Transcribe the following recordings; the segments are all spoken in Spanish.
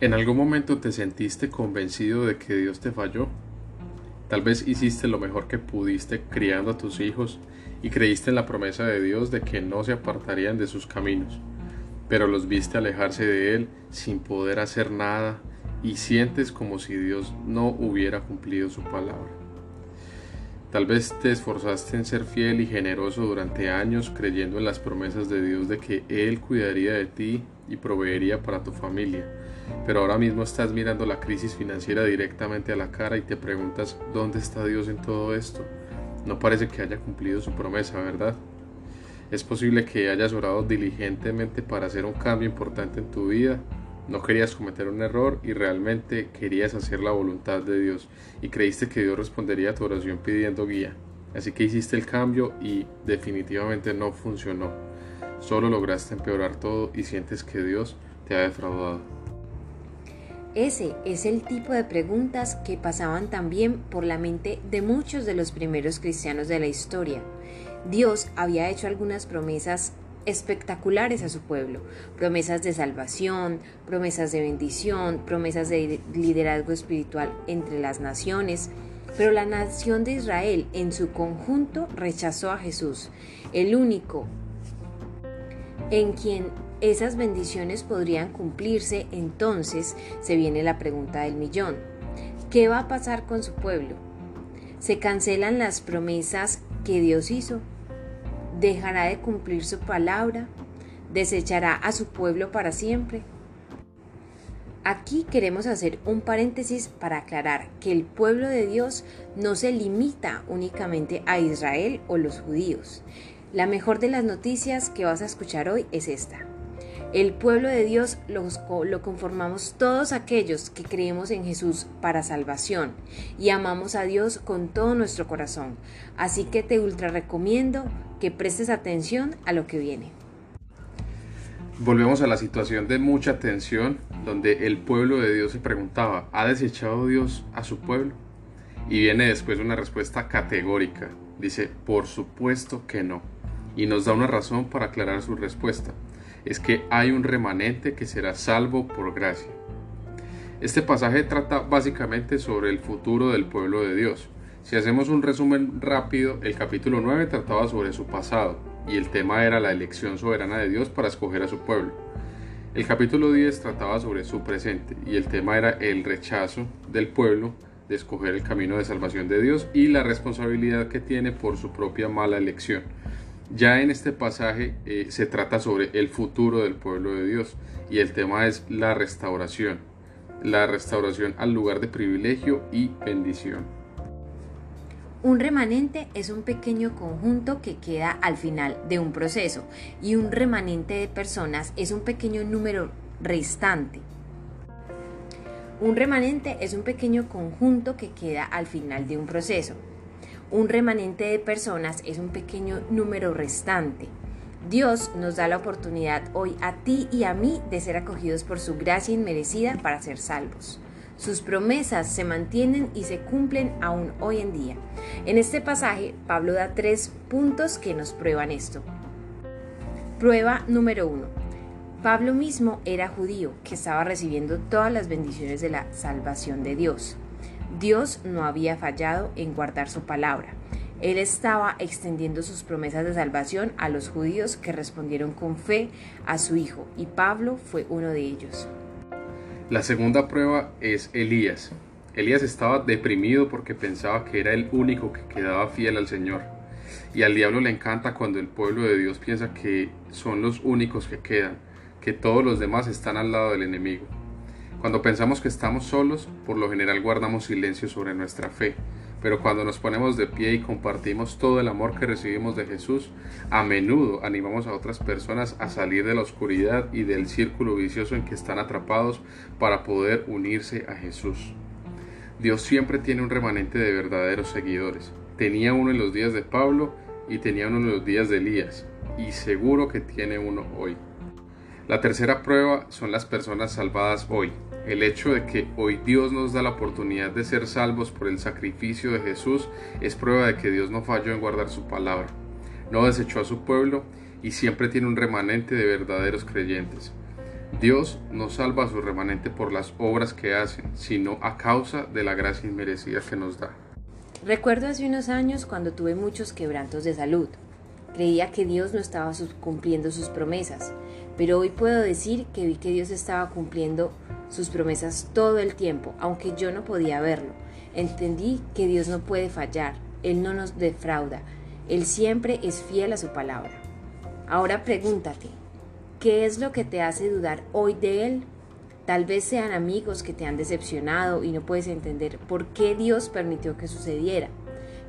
¿En algún momento te sentiste convencido de que Dios te falló? Tal vez hiciste lo mejor que pudiste criando a tus hijos y creíste en la promesa de Dios de que no se apartarían de sus caminos, pero los viste alejarse de Él sin poder hacer nada y sientes como si Dios no hubiera cumplido su palabra. Tal vez te esforzaste en ser fiel y generoso durante años creyendo en las promesas de Dios de que Él cuidaría de ti y proveería para tu familia pero ahora mismo estás mirando la crisis financiera directamente a la cara y te preguntas, ¿dónde está Dios en todo esto? No parece que haya cumplido su promesa, ¿verdad? Es posible que hayas orado diligentemente para hacer un cambio importante en tu vida. No querías cometer un error y realmente querías hacer la voluntad de Dios y creíste que Dios respondería a tu oración pidiendo guía. Así que hiciste el cambio y definitivamente no funcionó. Solo lograste empeorar todo y sientes que Dios te ha defraudado. Ese es el tipo de preguntas que pasaban también por la mente de muchos de los primeros cristianos de la historia. Dios había hecho algunas promesas espectaculares a su pueblo, promesas de salvación, promesas de bendición, promesas de liderazgo espiritual entre las naciones, pero la nación de Israel en su conjunto rechazó a Jesús, el único en quien esas bendiciones podrían cumplirse, entonces se viene la pregunta del millón. ¿Qué va a pasar con su pueblo? ¿Se cancelan las promesas que Dios hizo? ¿Dejará de cumplir su palabra? ¿Desechará a su pueblo para siempre? Aquí queremos hacer un paréntesis para aclarar que el pueblo de Dios no se limita únicamente a Israel o los judíos. La mejor de las noticias que vas a escuchar hoy es esta. El pueblo de Dios lo conformamos todos aquellos que creemos en Jesús para salvación y amamos a Dios con todo nuestro corazón. Así que te ultra recomiendo que prestes atención a lo que viene. Volvemos a la situación de mucha tensión donde el pueblo de Dios se preguntaba, ¿ha desechado Dios a su pueblo? Y viene después una respuesta categórica. Dice, por supuesto que no. Y nos da una razón para aclarar su respuesta es que hay un remanente que será salvo por gracia. Este pasaje trata básicamente sobre el futuro del pueblo de Dios. Si hacemos un resumen rápido, el capítulo 9 trataba sobre su pasado y el tema era la elección soberana de Dios para escoger a su pueblo. El capítulo 10 trataba sobre su presente y el tema era el rechazo del pueblo de escoger el camino de salvación de Dios y la responsabilidad que tiene por su propia mala elección. Ya en este pasaje eh, se trata sobre el futuro del pueblo de Dios y el tema es la restauración, la restauración al lugar de privilegio y bendición. Un remanente es un pequeño conjunto que queda al final de un proceso y un remanente de personas es un pequeño número restante. Un remanente es un pequeño conjunto que queda al final de un proceso un remanente de personas es un pequeño número restante. Dios nos da la oportunidad hoy a ti y a mí de ser acogidos por su gracia inmerecida para ser salvos. Sus promesas se mantienen y se cumplen aún hoy en día. En este pasaje, Pablo da tres puntos que nos prueban esto. Prueba número uno. Pablo mismo era judío que estaba recibiendo todas las bendiciones de la salvación de Dios. Dios no había fallado en guardar su palabra. Él estaba extendiendo sus promesas de salvación a los judíos que respondieron con fe a su Hijo, y Pablo fue uno de ellos. La segunda prueba es Elías. Elías estaba deprimido porque pensaba que era el único que quedaba fiel al Señor. Y al diablo le encanta cuando el pueblo de Dios piensa que son los únicos que quedan, que todos los demás están al lado del enemigo. Cuando pensamos que estamos solos, por lo general guardamos silencio sobre nuestra fe, pero cuando nos ponemos de pie y compartimos todo el amor que recibimos de Jesús, a menudo animamos a otras personas a salir de la oscuridad y del círculo vicioso en que están atrapados para poder unirse a Jesús. Dios siempre tiene un remanente de verdaderos seguidores. Tenía uno en los días de Pablo y tenía uno en los días de Elías, y seguro que tiene uno hoy. La tercera prueba son las personas salvadas hoy. El hecho de que hoy Dios nos da la oportunidad de ser salvos por el sacrificio de Jesús es prueba de que Dios no falló en guardar su palabra. No desechó a su pueblo y siempre tiene un remanente de verdaderos creyentes. Dios no salva a su remanente por las obras que hacen, sino a causa de la gracia inmerecida que nos da. Recuerdo hace unos años cuando tuve muchos quebrantos de salud. Creía que Dios no estaba cumpliendo sus promesas, pero hoy puedo decir que vi que Dios estaba cumpliendo sus promesas todo el tiempo, aunque yo no podía verlo. Entendí que Dios no puede fallar, Él no nos defrauda, Él siempre es fiel a su palabra. Ahora pregúntate, ¿Qué es lo que te hace dudar hoy de Él? Tal vez sean amigos que te han decepcionado y no puedes entender por qué Dios permitió que sucediera.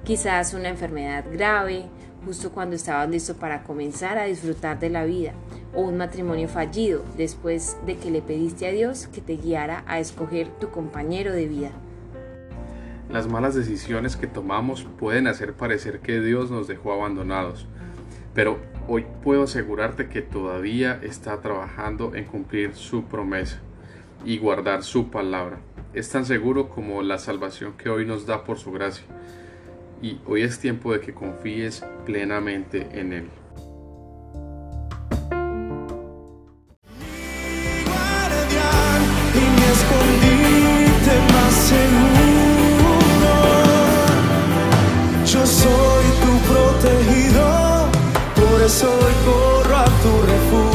Quizás una enfermedad grave, justo cuando estabas listo para comenzar a disfrutar de la vida, o un matrimonio fallido después de que le pediste a Dios que te guiara a escoger tu compañero de vida. Las malas decisiones que tomamos pueden hacer parecer que Dios nos dejó abandonados, pero hoy puedo asegurarte que todavía está trabajando en cumplir su promesa y guardar su palabra. Es tan seguro como la salvación que hoy nos da por su gracia. Y hoy es tiempo de que confíes plenamente en Él. Soy tu protegido soy corro a tu refugio.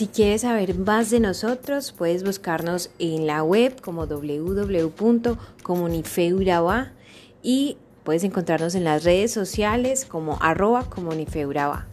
Si quieres saber más de nosotros, puedes buscarnos en la web como www.comunifeuraba y puedes encontrarnos en las redes sociales como arroba comunifeuraba.